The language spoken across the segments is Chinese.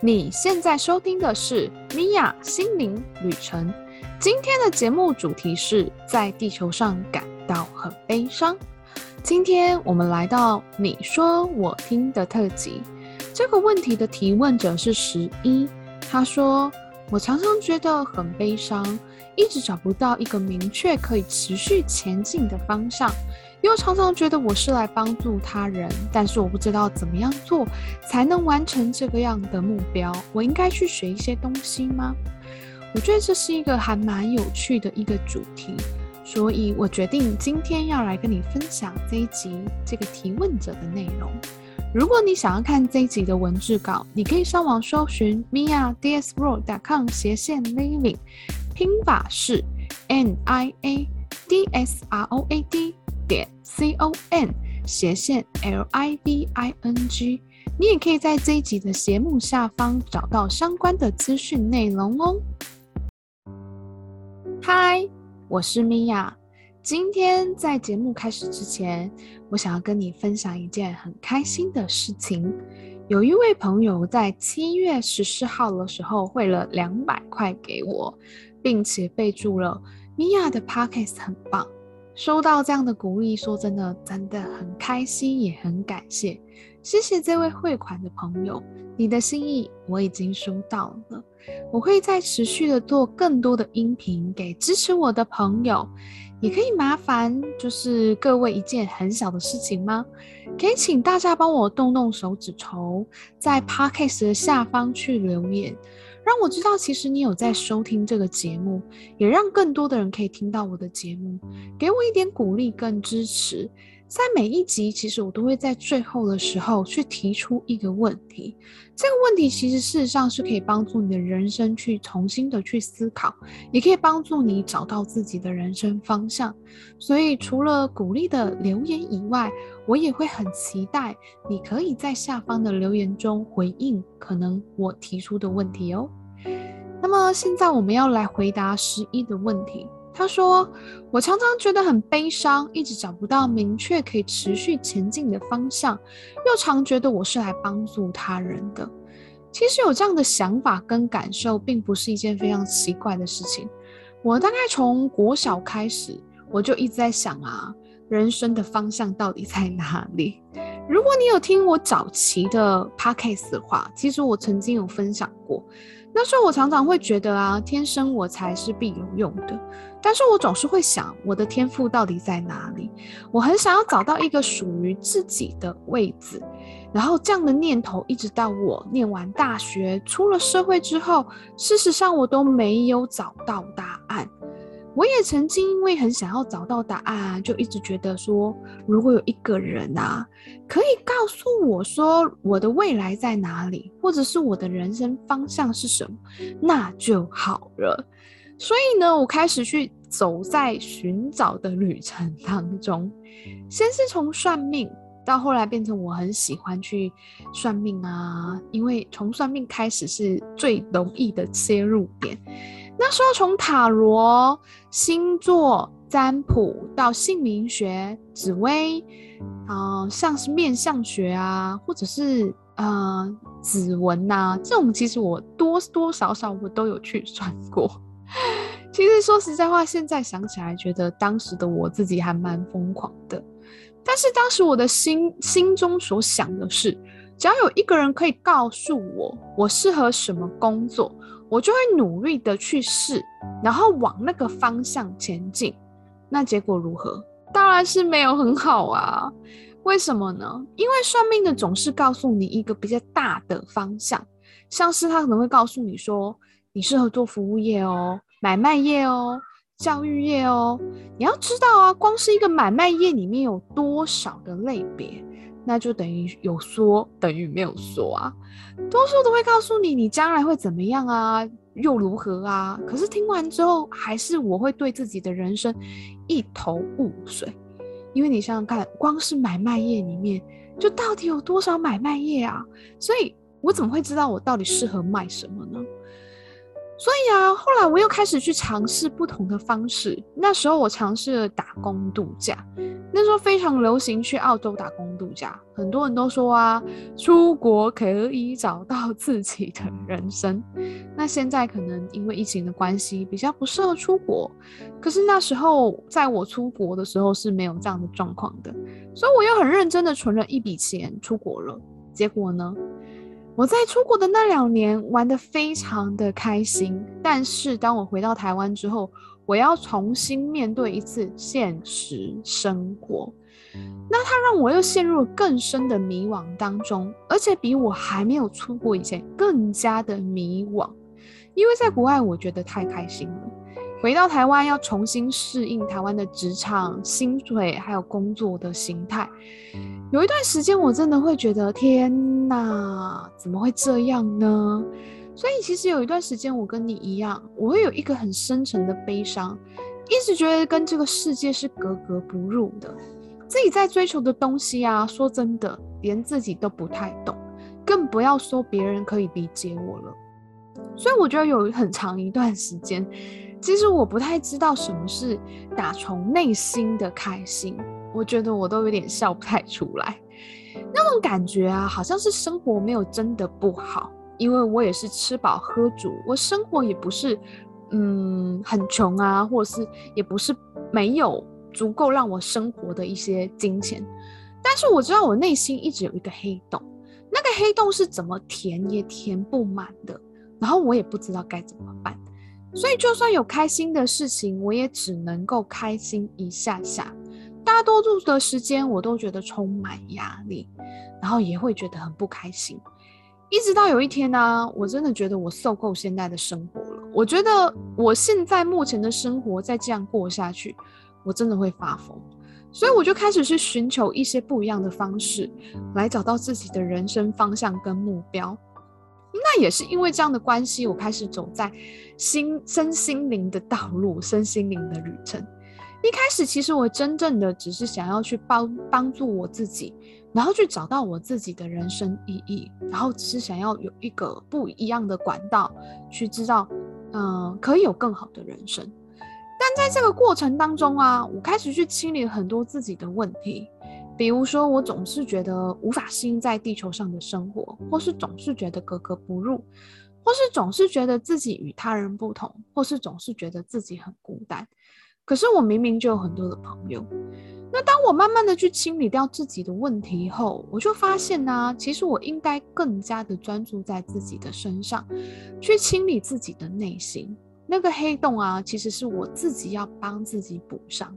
你现在收听的是米娅心灵旅程。今天的节目主题是在地球上感到很悲伤。今天我们来到你说我听的特辑。这个问题的提问者是十一，他说：“我常常觉得很悲伤，一直找不到一个明确可以持续前进的方向，又常常觉得我是来帮助他人，但是我不知道怎么样做才能完成这个样的目标。我应该去学一些东西吗？”我觉得这是一个还蛮有趣的一个主题，所以我决定今天要来跟你分享这一集这个提问者的内容。如果你想要看这一集的文字稿，你可以上网搜寻 miadsroad.com 斜线 living，拼法是 n i a d s r o a d 点 c o m 斜线 l i v i n g。你也可以在这一集的节目下方找到相关的资讯内容哦。嗨，我是米娅。今天在节目开始之前，我想要跟你分享一件很开心的事情。有一位朋友在七月十四号的时候汇了两百块给我，并且备注了“米娅的 Podcast 很棒”。收到这样的鼓励，说真的，真的很开心，也很感谢。谢谢这位汇款的朋友，你的心意我已经收到了。我会再持续的做更多的音频给支持我的朋友。也可以麻烦就是各位一件很小的事情吗？可以请大家帮我动动手指头，在 Podcast 的下方去留言，让我知道其实你有在收听这个节目，也让更多的人可以听到我的节目，给我一点鼓励跟支持。在每一集，其实我都会在最后的时候去提出一个问题。这个问题其实事实上是可以帮助你的人生去重新的去思考，也可以帮助你找到自己的人生方向。所以，除了鼓励的留言以外，我也会很期待你可以在下方的留言中回应可能我提出的问题哦。那么，现在我们要来回答十一的问题。他说：“我常常觉得很悲伤，一直找不到明确可以持续前进的方向，又常觉得我是来帮助他人的。其实有这样的想法跟感受，并不是一件非常奇怪的事情。我大概从国小开始，我就一直在想啊，人生的方向到底在哪里？如果你有听我早期的 podcast 的话，其实我曾经有分享过。”那时候我常常会觉得啊，天生我才是必有用的，但是我总是会想，我的天赋到底在哪里？我很想要找到一个属于自己的位置，然后这样的念头一直到我念完大学，出了社会之后，事实上我都没有找到答案。我也曾经因为很想要找到答案，就一直觉得说，如果有一个人啊，可以告诉我说我的未来在哪里，或者是我的人生方向是什么，那就好了。所以呢，我开始去走在寻找的旅程当中，先是从算命，到后来变成我很喜欢去算命啊，因为从算命开始是最容易的切入点。那时候从塔罗、星座、占卜到姓名学、紫微，啊、像是面相学啊，或者是呃指纹呐，这种其实我多多少少我都有去算过。其实说实在话，现在想起来，觉得当时的我自己还蛮疯狂的。但是当时我的心心中所想的是，只要有一个人可以告诉我，我适合什么工作。我就会努力的去试，然后往那个方向前进。那结果如何？当然是没有很好啊。为什么呢？因为算命的总是告诉你一个比较大的方向，像是他可能会告诉你说，你适合做服务业哦，买卖业哦，教育业哦。你要知道啊，光是一个买卖业里面有多少的类别。那就等于有说等于没有说啊，多数都会告诉你你将来会怎么样啊，又如何啊？可是听完之后，还是我会对自己的人生一头雾水，因为你想想看，光是买卖业里面，就到底有多少买卖业啊？所以我怎么会知道我到底适合卖什么呢？所以啊，后来我又开始去尝试不同的方式。那时候我尝试了打工度假，那时候非常流行去澳洲打工度假。很多人都说啊，出国可以找到自己的人生。那现在可能因为疫情的关系，比较不适合出国。可是那时候在我出国的时候是没有这样的状况的，所以我又很认真的存了一笔钱出国了。结果呢？我在出国的那两年玩得非常的开心，但是当我回到台湾之后，我要重新面对一次现实生活，那它让我又陷入了更深的迷惘当中，而且比我还没有出国以前更加的迷惘，因为在国外我觉得太开心了，回到台湾要重新适应台湾的职场、薪水还有工作的形态。有一段时间，我真的会觉得天哪，怎么会这样呢？所以其实有一段时间，我跟你一样，我会有一个很深沉的悲伤，一直觉得跟这个世界是格格不入的。自己在追求的东西啊，说真的，连自己都不太懂，更不要说别人可以理解我了。所以我觉得有很长一段时间，其实我不太知道什么是打从内心的开心。我觉得我都有点笑不太出来，那种感觉啊，好像是生活没有真的不好，因为我也是吃饱喝足，我生活也不是嗯很穷啊，或者是也不是没有足够让我生活的一些金钱，但是我知道我内心一直有一个黑洞，那个黑洞是怎么填也填不满的，然后我也不知道该怎么办，所以就算有开心的事情，我也只能够开心一下下。大多数的时间，我都觉得充满压力，然后也会觉得很不开心。一直到有一天呢、我真的觉得我受够现在的生活了。我觉得我现在目前的生活再这样过下去，我真的会发疯。所以我就开始去寻求一些不一样的方式，来找到自己的人生方向跟目标。那也是因为这样的关系，我开始走在心身心灵的道路，身心灵的旅程。一开始，其实我真正的只是想要去帮帮助我自己，然后去找到我自己的人生意义，然后只是想要有一个不一样的管道去知道，嗯、可以有更好的人生。但在这个过程当中啊，我开始去清理很多自己的问题，比如说我总是觉得无法适应在地球上的生活，或是总是觉得格格不入，或是总是觉得自己与他人不同，或是总是觉得自己很孤单。可是我明明就有很多的朋友，那当我慢慢的去清理掉自己的问题后，我就发现呢、其实我应该更加的专注在自己的身上，去清理自己的内心那个黑洞啊，其实是我自己要帮自己补上，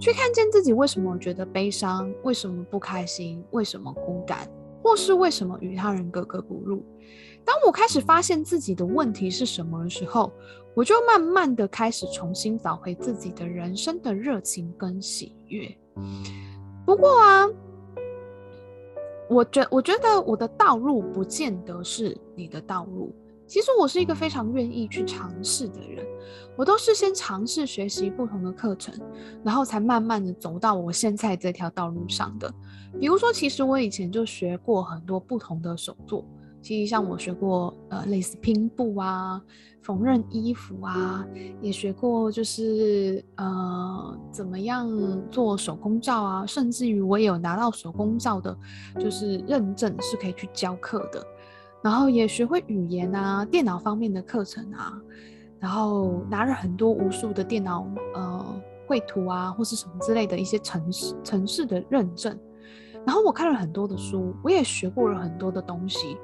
去看见自己为什么觉得悲伤，为什么不开心，为什么孤单，或是为什么与他人格格不入。当我开始发现自己的问题是什么的时候，我就慢慢的开始重新找回自己的人生的热情跟喜悦。不过啊，我觉我觉得我的道路不见得是你的道路。其实我是一个非常愿意去尝试的人，我都是先尝试学习不同的课程，然后才慢慢的走到我现在这条道路上的。比如说，其实我以前就学过很多不同的手作。其实像我学过呃类似拼布啊、缝纫衣服啊，也学过就是呃怎么样做手工皂啊，甚至于我也有拿到手工皂的，就是认证是可以去教课的。然后也学会语言啊、电脑方面的课程啊，然后拿了很多无数的电脑呃绘图啊或是什么之类的一些城市城市的认证。然后我看了很多的书，我也学过了很多的东西。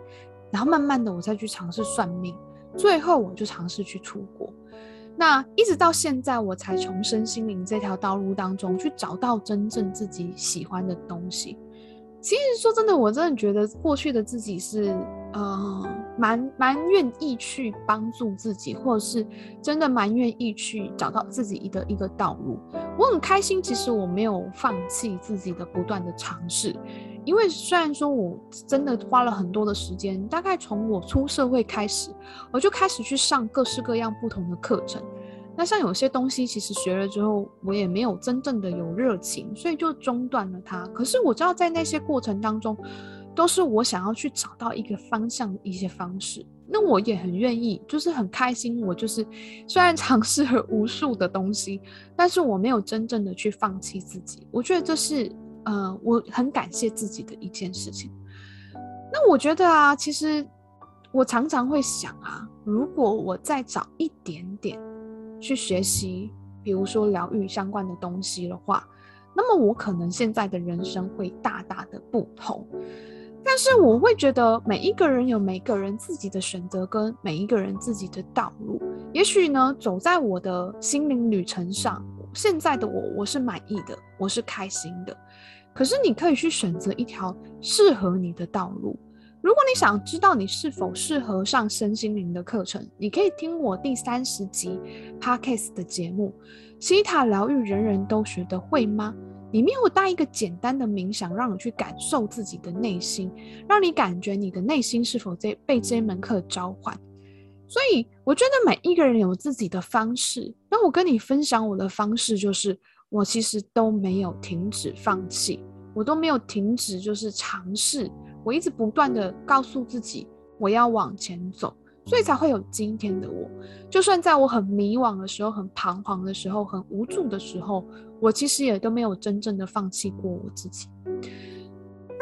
然后慢慢的，我再去尝试算命，最后我就尝试去出国。那一直到现在，我才从身心灵这条道路当中去找到真正自己喜欢的东西。其实说真的，我真的觉得过去的自己是，呃，蛮蛮愿意去帮助自己，或者是真的蛮愿意去找到自己一个一个道路。我很开心，其实我没有放弃自己的不断的尝试。因为虽然说我真的花了很多的时间，大概从我出社会开始，我就开始去上各式各样不同的课程。那像有些东西，其实学了之后，我也没有真正的有热情，所以就中断了它。可是我知道，在那些过程当中，都是我想要去找到一个方向一些方式。那我也很愿意，就是很开心。我就是虽然尝试了无数的东西，但是我没有真正的去放弃自己。我觉得这是呃，我很感谢自己的一件事情。那我觉得啊，其实我常常会想啊，如果我再早一点点去学习，比如说疗愈相关的东西的话，那么我可能现在的人生会大大的不同。但是我会觉得每一个人有每个人自己的选择跟每一个人自己的道路。也许呢，走在我的心灵旅程上，现在的我我是满意的，我是开心的。可是你可以去选择一条适合你的道路。如果你想知道你是否适合上身心灵的课程，你可以听我第三十集 Podcast 的节目《希塔疗愈人人都学得会吗》。里面有带一个简单的冥想，让你去感受自己的内心，让你感觉你的内心是否在被这门课召唤。所以，我觉得每一个人有自己的方式。那我跟你分享我的方式，就是我其实都没有停止放弃，我都没有停止就是尝试，我一直不断的告诉自己我要往前走。所以才会有今天的我。就算在我很迷惘的时候、很彷徨的时候、很无助的时候，我其实也都没有真正的放弃过我自己。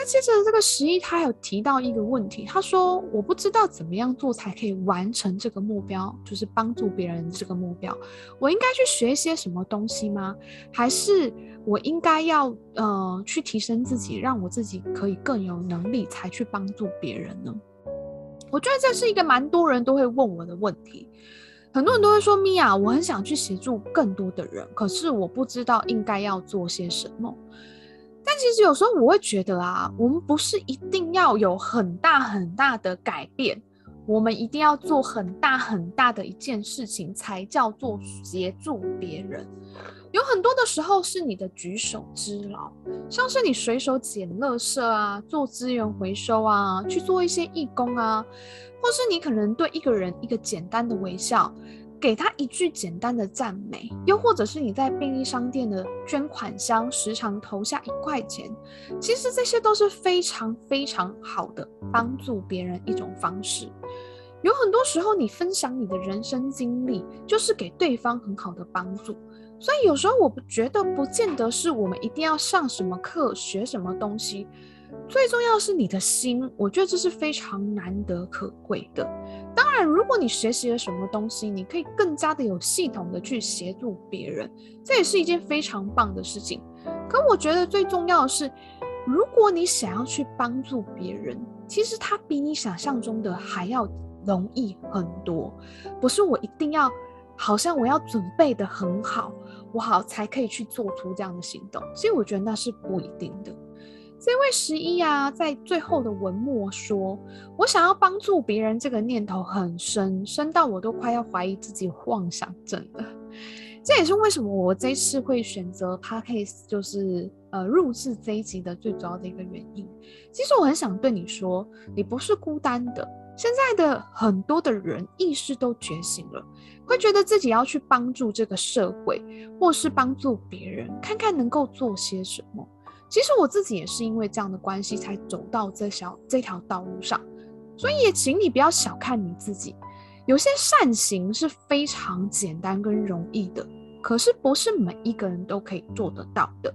接着这个十一，他有提到一个问题，他说：“我不知道怎么样做才可以完成这个目标，就是帮助别人这个目标。我应该去学一些什么东西吗？还是我应该要呃去提升自己，让我自己可以更有能力，才去帮助别人呢？”我觉得这是一个蛮多人都会问我的问题，很多人都会说：“米娅，我很想去协助更多的人，可是我不知道应该要做些什么。”但其实有时候我会觉得啊，我们不是一定要有很大很大的改变，我们一定要做很大很大的一件事情才叫做协助别人。有很多的时候是你的举手之劳，像是你随手捡垃圾啊，做资源回收啊，去做一些义工啊，或是你可能对一个人一个简单的微笑，给他一句简单的赞美，又或者是你在便利商店的捐款箱时常投下一块钱，其实这些都是非常非常好的帮助别人一种方式。有很多时候，你分享你的人生经历，就是给对方很好的帮助。所以有时候我觉得，不见得是我们一定要上什么课、学什么东西，最重要是你的心。我觉得这是非常难得可贵的。当然，如果你学习了什么东西，你可以更加的有系统的去协助别人，这也是一件非常棒的事情。可我觉得最重要的是，如果你想要去帮助别人，其实它比你想象中的还要容易很多。不是我一定要。好像我要准备的很好，我好才可以去做出这样的行动。所以我觉得那是不一定的。这位十一啊，在最后的文末说：“我想要帮助别人，这个念头很深，深到我都快要怀疑自己妄想症了。”这也是为什么我这次会选择 Podcast，就是呃入制这一集的最主要的一个原因。其实我很想对你说，你不是孤单的。现在的很多的人意识都觉醒了，会觉得自己要去帮助这个社会，或是帮助别人，看看能够做些什么。其实我自己也是因为这样的关系，才走到这条这条道路上。所以也请你不要小看你自己，有些善行是非常简单跟容易的，可是不是每一个人都可以做得到的。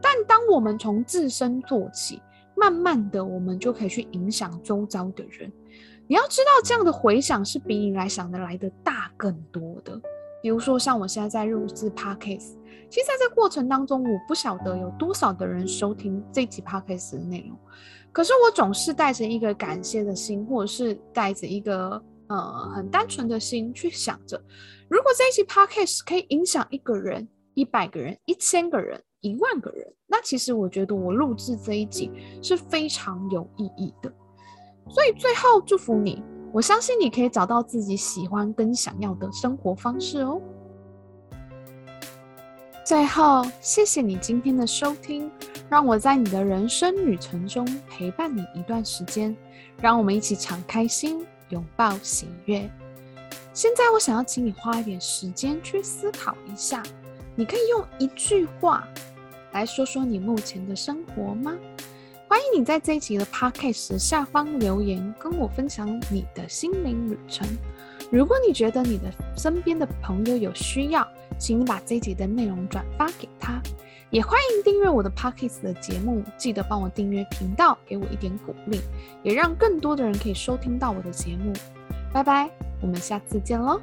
但当我们从自身做起，慢慢的，我们就可以去影响周遭的人。你要知道，这样的回响是比你来想的来的大更多的。比如说，像我现在在录制 Podcast，其实在这过程当中，我不晓得有多少的人收听这集 Podcast 的内容，可是我总是带着一个感谢的心，或者是带着一个呃很单纯的心去想着，如果这一集 Podcast 可以影响一个人、一百个人、一千个人、一万个人，那其实我觉得我录制这一集是非常有意义的。所以最后祝福你，我相信你可以找到自己喜欢跟想要的生活方式哦。最后，谢谢你今天的收听，让我在你的人生旅程中陪伴你一段时间，让我们一起敞开心，拥抱喜悦。现在，我想要请你花一点时间去思考一下，你可以用一句话来说说你目前的生活吗？欢迎你在这一集的 Podcast 下方留言，跟我分享你的心灵旅程。如果你觉得你的身边的朋友有需要，请你把这一集的内容转发给他。也欢迎订阅我的 Podcast 的节目，记得帮我订阅频道，给我一点鼓励，也让更多的人可以收听到我的节目。拜拜，我们下次见喽。